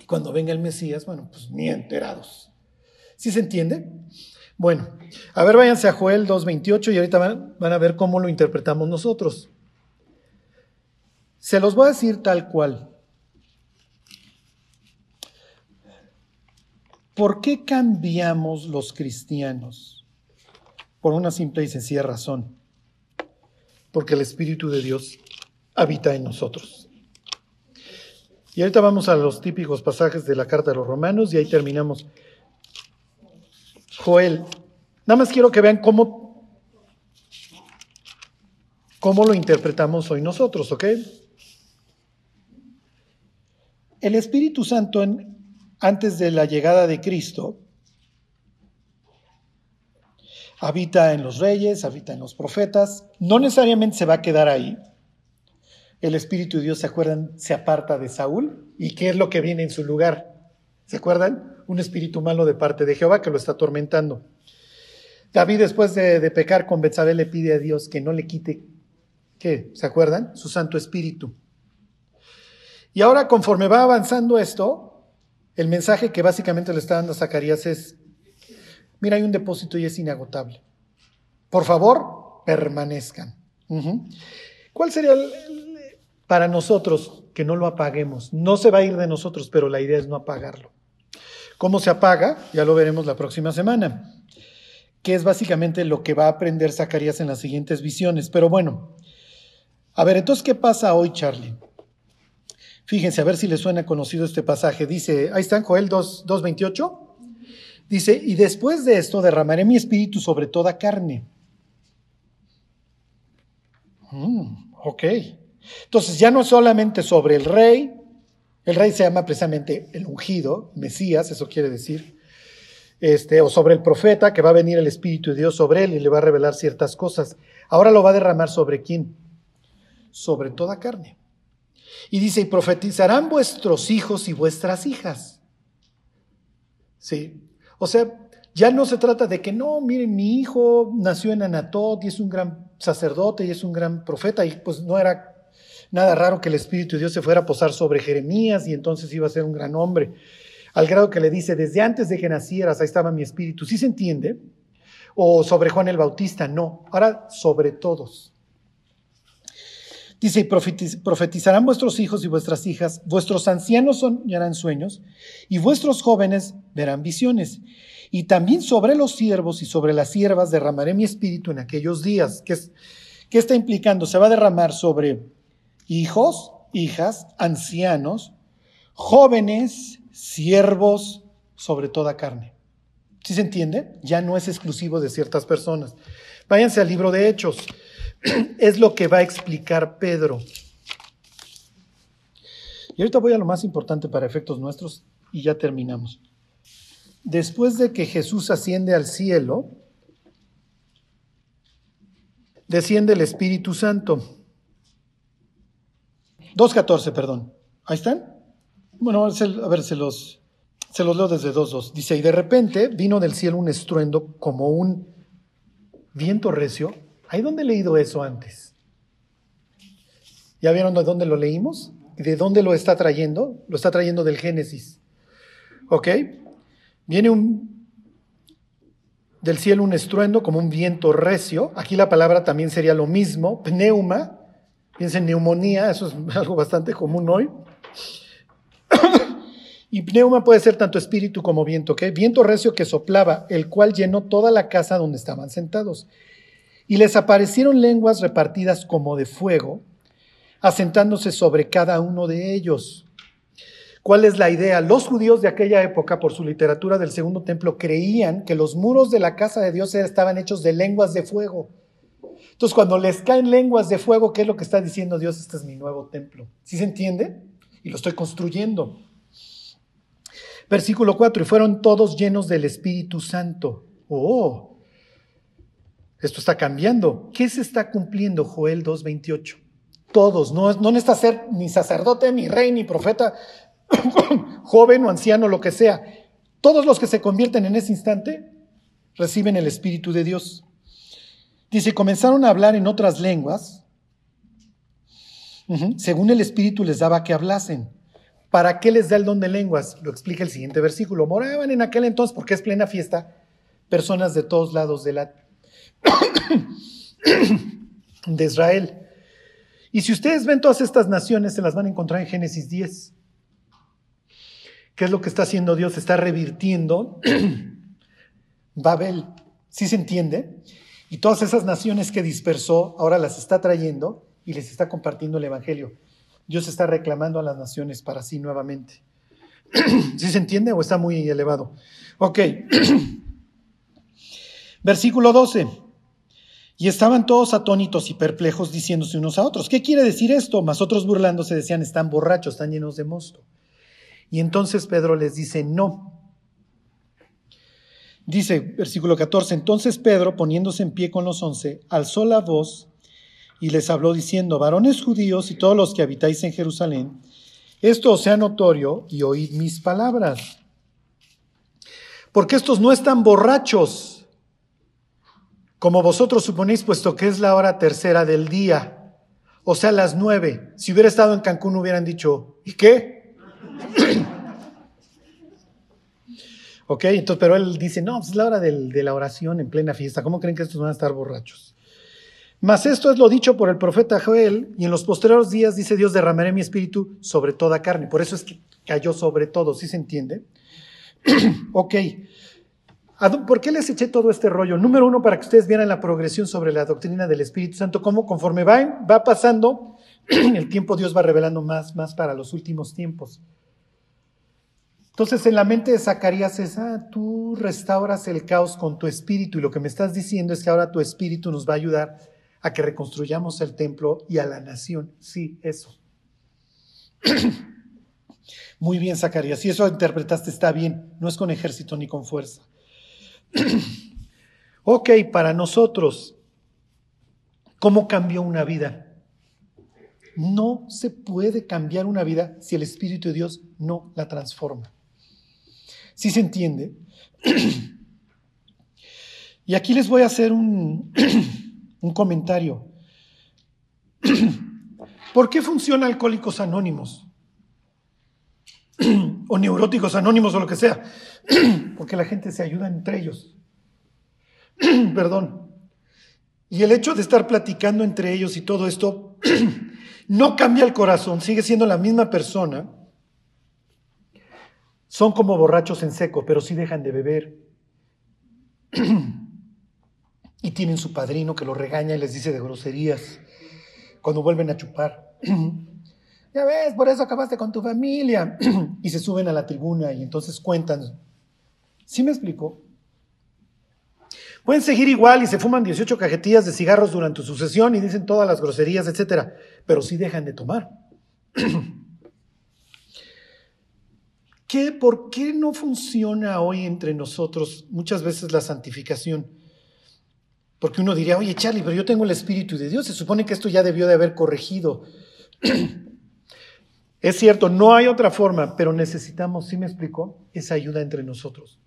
Y cuando venga el Mesías, bueno, pues ni enterados. ¿Sí se entiende? Bueno, a ver, váyanse a Joel 2.28 y ahorita van, van a ver cómo lo interpretamos nosotros. Se los voy a decir tal cual. ¿Por qué cambiamos los cristianos? Por una simple y sencilla razón. Porque el Espíritu de Dios habita en nosotros. Y ahorita vamos a los típicos pasajes de la carta de los romanos y ahí terminamos. Joel, nada más quiero que vean cómo, cómo lo interpretamos hoy nosotros, ¿ok? El Espíritu Santo antes de la llegada de Cristo habita en los reyes, habita en los profetas, no necesariamente se va a quedar ahí. El Espíritu de Dios, ¿se acuerdan? Se aparta de Saúl. ¿Y qué es lo que viene en su lugar? ¿Se acuerdan? Un espíritu malo de parte de Jehová que lo está atormentando. David, después de, de pecar con Betsabé, le pide a Dios que no le quite, ¿qué? ¿Se acuerdan? Su Santo Espíritu. Y ahora, conforme va avanzando esto, el mensaje que básicamente le está dando a Zacarías es, mira, hay un depósito y es inagotable. Por favor, permanezcan. ¿Cuál sería para nosotros que no lo apaguemos? No se va a ir de nosotros, pero la idea es no apagarlo. ¿Cómo se apaga? Ya lo veremos la próxima semana, que es básicamente lo que va a aprender Zacarías en las siguientes visiones. Pero bueno, a ver, entonces, ¿qué pasa hoy, Charlie? Fíjense, a ver si les suena conocido este pasaje. Dice, ahí está en Joel 2.28. Dice, y después de esto derramaré mi espíritu sobre toda carne. Mm, ok. Entonces ya no solamente sobre el rey, el rey se llama precisamente el ungido, Mesías, eso quiere decir, este, o sobre el profeta, que va a venir el Espíritu de Dios sobre él y le va a revelar ciertas cosas. Ahora lo va a derramar sobre quién? Sobre toda carne. Y dice, y profetizarán vuestros hijos y vuestras hijas. Sí. O sea, ya no se trata de que no, miren, mi hijo nació en Anatot y es un gran sacerdote y es un gran profeta y pues no era nada raro que el Espíritu de Dios se fuera a posar sobre Jeremías y entonces iba a ser un gran hombre. Al grado que le dice, desde antes de que nacieras, ahí estaba mi espíritu. ¿Sí se entiende? O sobre Juan el Bautista, no. Ahora sobre todos. Dice, y profetizarán vuestros hijos y vuestras hijas, vuestros ancianos soñarán sueños, y vuestros jóvenes verán visiones. Y también sobre los siervos y sobre las siervas derramaré mi espíritu en aquellos días. ¿Qué, ¿Qué está implicando? Se va a derramar sobre hijos, hijas, ancianos, jóvenes, siervos, sobre toda carne. ¿Sí se entiende? Ya no es exclusivo de ciertas personas. Váyanse al libro de Hechos (clears throat) es lo que va a explicar Pedro. Y ahorita voy a lo más importante para efectos nuestros y ya terminamos. después de que Jesús asciende al cielo, desciende el Espíritu Santo. 2.14, perdón. ¿Ahí están? Bueno, a ver, se los, se los leo desde 2.2. Dice, y de repente vino del cielo un estruendo como un viento recio. ¿Hay dónde he leído eso antes? ¿Ya vieron de dónde lo leímos? ¿De dónde lo está trayendo? Lo está trayendo del Génesis. ¿Ok? Viene un, del cielo un estruendo como un viento recio. Aquí la palabra también sería lo mismo, pneuma. Piensa en neumonía, eso es (laughs) algo bastante común hoy. (coughs) Y pneuma puede ser tanto espíritu como viento, ¿ok? Viento recio que soplaba, el cual llenó toda la casa donde estaban sentados. Y les aparecieron lenguas repartidas como de fuego, asentándose sobre cada uno de ellos. ¿Cuál es la idea? Los judíos de aquella época, por su literatura del segundo templo, creían que los muros de la casa de Dios estaban hechos de lenguas de fuego. Entonces, cuando les caen lenguas de fuego, ¿qué es lo que está diciendo Dios? Este es mi nuevo templo. ¿Sí se entiende? Y lo estoy construyendo. Versículo 4, y fueron todos llenos del Espíritu Santo. Oh, esto está cambiando. ¿Qué se está cumpliendo Joel 2.28? Todos, no, no necesita ser ni sacerdote, ni rey, ni profeta, (coughs) joven o anciano, lo que sea. Todos los que se convierten en ese instante reciben el Espíritu de Dios. Dice, comenzaron a hablar en otras lenguas, según el Espíritu les daba que hablasen. ¿Para qué les da el don de lenguas? Lo explica el siguiente versículo. Moraban en aquel entonces, porque es plena fiesta, personas de todos lados de, la (coughs) de Israel. Y si ustedes ven todas estas naciones, se las van a encontrar en Génesis 10. ¿Qué es lo que está haciendo Dios? Está revirtiendo (coughs) Babel. ¿Sí se entiende? Y todas esas naciones que dispersó, ahora las está trayendo y les está compartiendo el Evangelio. Dios está reclamando a las naciones para sí nuevamente. (coughs) ¿Sí se entiende o está muy elevado? Ok. Versículo 12. Y estaban todos atónitos y perplejos diciéndose unos a otros, ¿qué quiere decir esto? Mas otros burlándose decían, están borrachos, están llenos de mosto. Y entonces Pedro les dice, no. Dice, versículo 14, entonces Pedro, poniéndose en pie con los once, alzó la voz y les habló diciendo, varones judíos y todos los que habitáis en Jerusalén, esto os sea notorio y oíd mis palabras. Porque estos no están borrachos, como vosotros suponéis, puesto que es la hora tercera del día, o sea, las nueve. Si hubiera estado en Cancún hubieran dicho, ¿y qué? (clears throat) ok, entonces, pero él dice, no, pues es la hora de la oración en plena fiesta. ¿Cómo creen que estos van a estar borrachos? Mas esto es lo dicho por el profeta Joel, y en los posteriores días dice Dios, derramaré mi espíritu sobre toda carne. Por eso es que cayó sobre todo, ¿sí se entiende? (clears throat) ok. ¿Por qué les eché todo este rollo? Número uno, para que ustedes vieran la progresión sobre la doctrina del Espíritu Santo, cómo conforme va, va pasando, (clears throat) el tiempo Dios va revelando más, más para los últimos tiempos. Entonces, en la mente de Zacarías es, ah, tú restauras el caos con tu espíritu y lo que me estás diciendo es que ahora tu espíritu nos va a ayudar a que reconstruyamos el templo y a la nación. Sí, eso. (clears throat) Muy bien, Zacarías. Si eso interpretaste, está bien. No es con ejército ni con fuerza. (clears throat) ok, para nosotros, ¿cómo cambió una vida? No se puede cambiar una vida si el Espíritu de Dios no la transforma. ¿Sí se entiende? (clears throat) y aquí les voy a hacer un, (clears throat) un comentario. ¿Por qué funciona Alcohólicos Anónimos? o Neuróticos Anónimos o lo que sea. Porque la gente se ayuda entre ellos. (clears throat) Perdón. Y el hecho de estar platicando entre ellos y todo esto (clears throat) no cambia el corazón, sigue siendo la misma persona. Son como borrachos en seco, pero sí dejan de beber. (clears throat) y tienen su padrino que los regaña y les dice de groserías cuando vuelven a chupar. ya ves, por eso acabaste con tu familia. y se suben a la tribuna y entonces cuentan. ¿Sí me explico? Pueden seguir igual y se fuman 18 cajetillas de cigarros durante su sesión y dicen todas las groserías, etcétera, pero sí dejan de tomar. (clears throat) ¿qué, ¿por qué no funciona hoy entre nosotros muchas veces la santificación? Porque uno diría, oye Charlie, pero yo tengo el Espíritu de Dios, se supone que esto ya debió de haber corregido. (clears throat) es cierto, no hay otra forma, pero necesitamos, ¿sí me explico? Esa ayuda entre nosotros.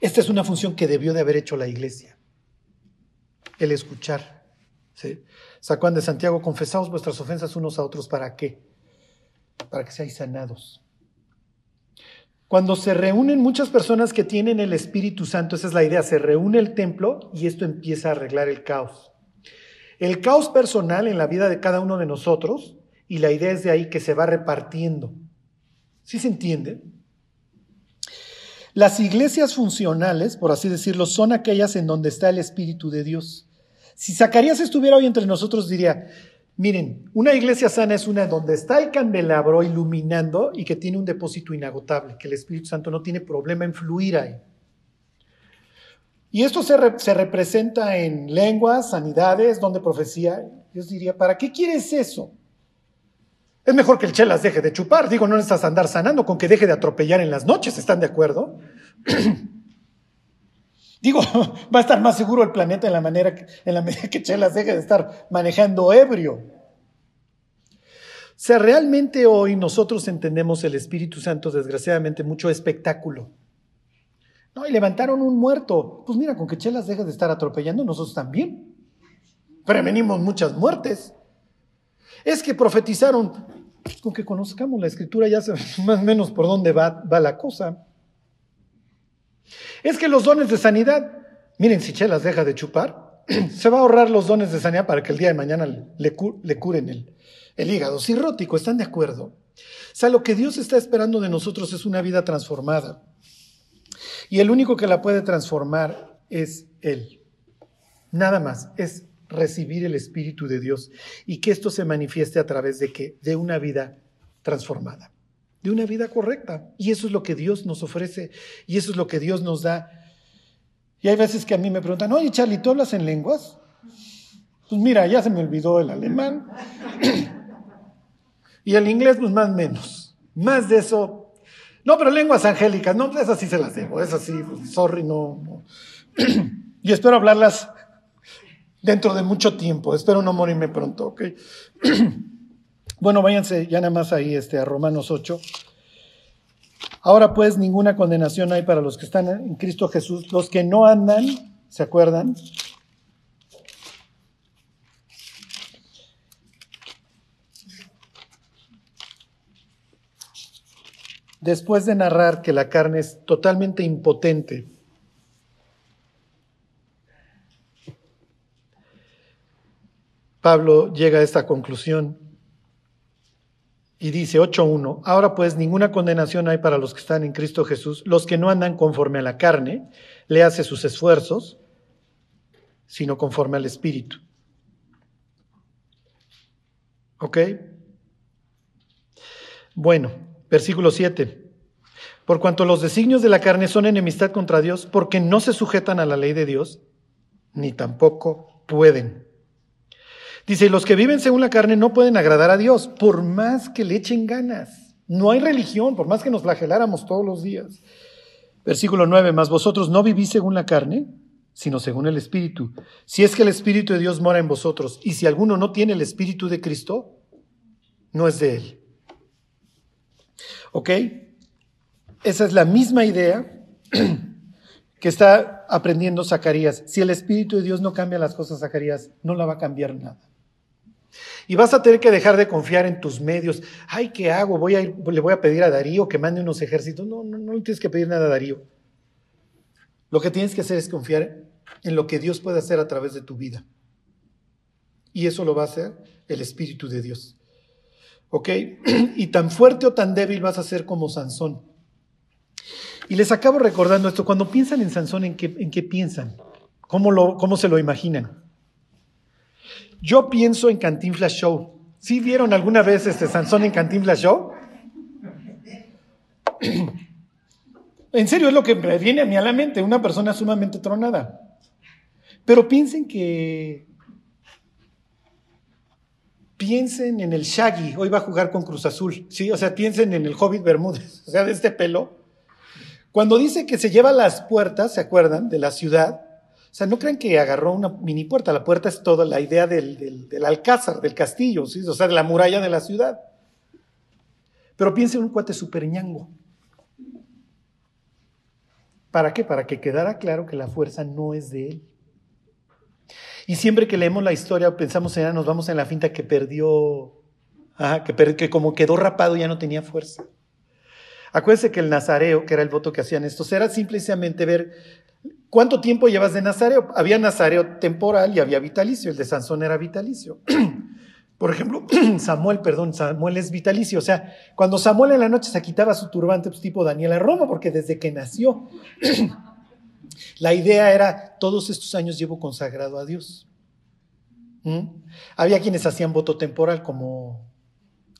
Esta es una función que debió de haber hecho la iglesia, el escuchar. ¿sí? De Santiago, confesaos vuestras ofensas unos a otros, ¿para qué? Para que seáis sanados. Cuando se reúnen muchas personas que tienen el Espíritu Santo, esa es la idea, se reúne el templo y esto empieza a arreglar el caos. El caos personal en la vida de cada uno de nosotros y la idea es de ahí que se va repartiendo. ¿Sí se entiende? Las iglesias funcionales, por así decirlo, son aquellas en donde está el Espíritu de Dios. Si Zacarías estuviera hoy entre nosotros, diría, miren, una iglesia sana es una donde está el candelabro iluminando y que tiene un depósito inagotable, que el Espíritu Santo no tiene problema en fluir ahí. Y esto se, se representa en lenguas, sanidades, donde profecía. Dios diría, ¿para qué quieres eso? Es mejor que el chelas deje de chupar. Digo, no necesitas andar sanando con que deje de atropellar en las noches, ¿están de acuerdo? (clears throat) Digo, (laughs) va a estar más seguro el planeta en la manera que, en la medida que chelas deje de estar manejando ebrio. O sea, realmente hoy nosotros entendemos el Espíritu Santo, desgraciadamente, mucho espectáculo. No, y levantaron un muerto. Pues mira, con que Chelas deje de estar atropellando, nosotros también. Prevenimos muchas muertes. Es que profetizaron, con que conozcamos la escritura ya sabemos (laughs) más o menos por dónde va, va la cosa. Es que los dones de sanidad, miren, si Chelas deja de chupar, (clears throat) se va a ahorrar los dones de sanidad para que el día de mañana le, le curen el, el hígado cirrótico, ¿están de acuerdo? O sea, lo que Dios está esperando de nosotros es una vida transformada. Y el único que la puede transformar es Él. Nada más, es recibir el Espíritu de Dios y que esto se manifieste a través de que de una vida transformada, de una vida correcta. Y eso es lo que Dios nos ofrece y eso es lo que Dios nos da. Y hay veces que a mí me preguntan, oye Charlie, ¿tú hablas en lenguas? Pues mira, ya se me olvidó el alemán. (clears throat) y el inglés, pues más menos. Más de eso. No, pero lenguas angélicas, no, esas sí se las debo, esas sí, pues, sorry, no. no. (clears throat) y espero hablarlas dentro de mucho tiempo. Espero no morirme pronto, ¿ok? (clears throat) bueno, váyanse ya nada más ahí este, a Romanos 8. Ahora pues ninguna condenación hay para los que están en Cristo Jesús, los que no andan, ¿se acuerdan? Después de narrar que la carne es totalmente impotente Pablo llega a esta conclusión y dice 8.1, ahora pues ninguna condenación hay para los que están en Cristo Jesús, los que no andan conforme a la carne, le hace sus esfuerzos, sino conforme al Espíritu. ¿Ok? Bueno, versículo 7. Por cuanto los designios de la carne son enemistad contra Dios, porque no se sujetan a la ley de Dios, ni tampoco pueden. Dice, los que viven según la carne no pueden agradar a Dios, por más que le echen ganas. No hay religión, por más que nos flageláramos todos los días. Versículo 9, más vosotros no vivís según la carne, sino según el Espíritu. Si es que el Espíritu de Dios mora en vosotros, y si alguno no tiene el Espíritu de Cristo, no es de él. ¿Ok? Esa es la misma idea (clears throat) que está aprendiendo Zacarías. Si el Espíritu de Dios no cambia las cosas, Zacarías, no la va a cambiar nada. Y vas a tener que dejar de confiar en tus medios. Ay, ¿qué hago? Voy a le voy a pedir a Darío que mande unos ejércitos. No, no, no le tienes que pedir nada a Darío. Lo que tienes que hacer es confiar en lo que Dios puede hacer a través de tu vida. Y eso lo va a hacer el Espíritu de Dios. ¿Ok? (clears throat) Y tan fuerte o tan débil vas a ser como Sansón. Y les acabo recordando esto. Cuando piensan en Sansón, ¿en qué, en qué piensan? ¿Cómo, lo, ¿Cómo se lo imaginan? Yo pienso en Cantinflas Show. ¿Sí vieron alguna vez este Sansón en Cantinflas Show? (clears throat) En serio, es lo que me viene a mí a la mente, una persona sumamente tronada. Pero piensen que piensen en el Shaggy, hoy va a jugar con Cruz Azul, ¿sí? O sea, piensen en el Hobbit Bermúdez, (laughs) o sea, de este pelo. Cuando dice que se lleva las puertas, ¿se acuerdan? De la ciudad. Sea, no crean que agarró una mini puerta, la puerta es toda la idea del, alcázar, del castillo, o sea, de la muralla de la ciudad. Pero piensen en un cuate super ñango. ¿Para qué? Para que quedara claro que la fuerza no es de él. Y siempre que leemos la historia pensamos en, ah, nos vamos en la finta que perdió, que, que como quedó rapado ya no tenía fuerza. Acuérdense que el nazareo, que era el voto que hacían estos, era simplemente ver cuánto tiempo llevas de nazareo. Había nazareo temporal y había vitalicio. El de Sansón era vitalicio. (clears throat) Por ejemplo, (clears throat) Samuel, perdón, Samuel es vitalicio. O sea, cuando Samuel en la noche se quitaba su turbante, pues tipo Daniela Roma, porque desde que nació (clears throat) La idea era, todos estos años llevo consagrado a Dios. ¿Mm? Había quienes hacían voto temporal, como,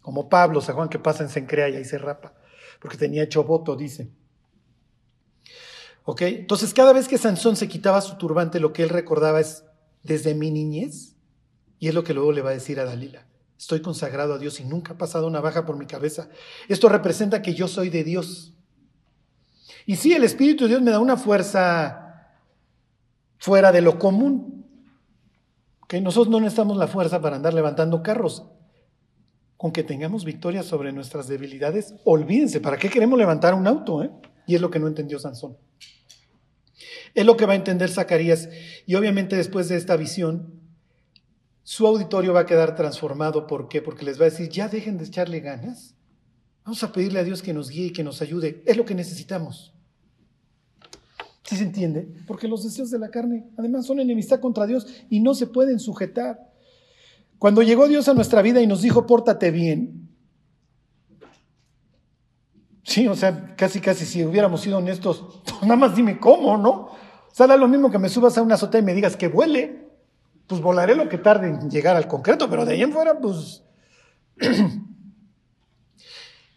como Pablo, San Juan, que pasa en Sencrea y ahí se rapa, porque tenía hecho voto, dice. ¿Ok? Entonces, cada vez que Sansón se quitaba su turbante, lo que él recordaba es desde mi niñez, y es lo que luego le va a decir a Dalila. Estoy consagrado a Dios y nunca ha pasado una baja por mi cabeza. Esto representa que yo soy de Dios. Y sí, el Espíritu de Dios me da una fuerza fuera de lo común. Que nosotros no necesitamos la fuerza para andar levantando carros. Con que tengamos victoria sobre nuestras debilidades, olvídense, ¿para qué queremos levantar un auto? Eh? Y es lo que no entendió Sansón. Es lo que va a entender Zacarías. Y obviamente después de esta visión, su auditorio va a quedar transformado. ¿Por qué? Porque les va a decir, ya dejen de echarle ganas. Vamos a pedirle a Dios que nos guíe y que nos ayude. Es lo que necesitamos. ¿Sí se entiende? Porque los deseos de la carne, además, son enemistad contra Dios y no se pueden sujetar. Cuando llegó Dios a nuestra vida y nos dijo, pórtate bien. Sí, o sea, casi, casi si hubiéramos sido honestos, (laughs) pues nada más dime cómo, ¿no? O sea, da lo mismo que me subas a una azotea y me digas que vuele. Pues volaré lo que tarde en llegar al concreto, pero de ahí en fuera, pues. (clears throat)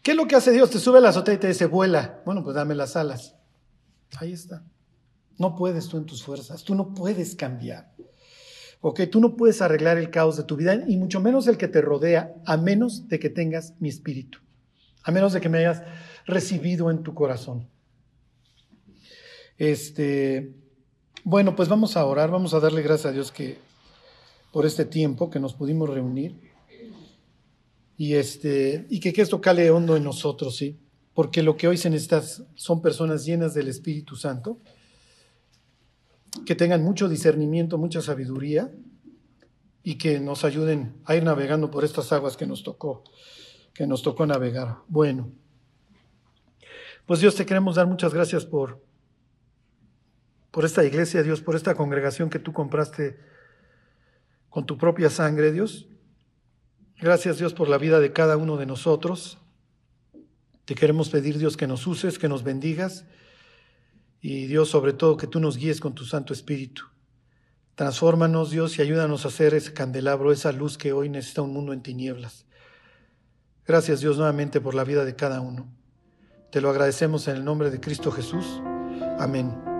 ¿Qué es lo que hace Dios? Te sube a la azotea y te dice, vuela. Bueno, pues dame las alas. Ahí está. No puedes tú en tus fuerzas, tú no puedes cambiar. Ok, tú no puedes arreglar el caos de tu vida y mucho menos el que te rodea, a menos de que tengas mi espíritu, a menos de que me hayas recibido en tu corazón. Este, bueno, pues vamos a orar, vamos a darle gracias a Dios que por este tiempo que nos pudimos reunir y este y que, esto cale hondo en nosotros, sí, porque lo que hoy se necesita son personas llenas del Espíritu Santo que tengan mucho discernimiento, mucha sabiduría y que nos ayuden a ir navegando por estas aguas que nos tocó, que nos tocó navegar. Bueno, pues Dios te queremos dar muchas gracias por, por esta iglesia, Dios, por esta congregación que tú compraste con tu propia sangre, Dios. Gracias, Dios, por la vida de cada uno de nosotros. Te queremos pedir, Dios, que nos uses, que nos bendigas y Dios, sobre todo, que tú nos guíes con tu Santo Espíritu. Transfórmanos, Dios, y ayúdanos a hacer ese candelabro, esa luz que hoy necesita un mundo en tinieblas. Gracias, Dios, nuevamente por la vida de cada uno. Te lo agradecemos en el nombre de Cristo Jesús. Amén.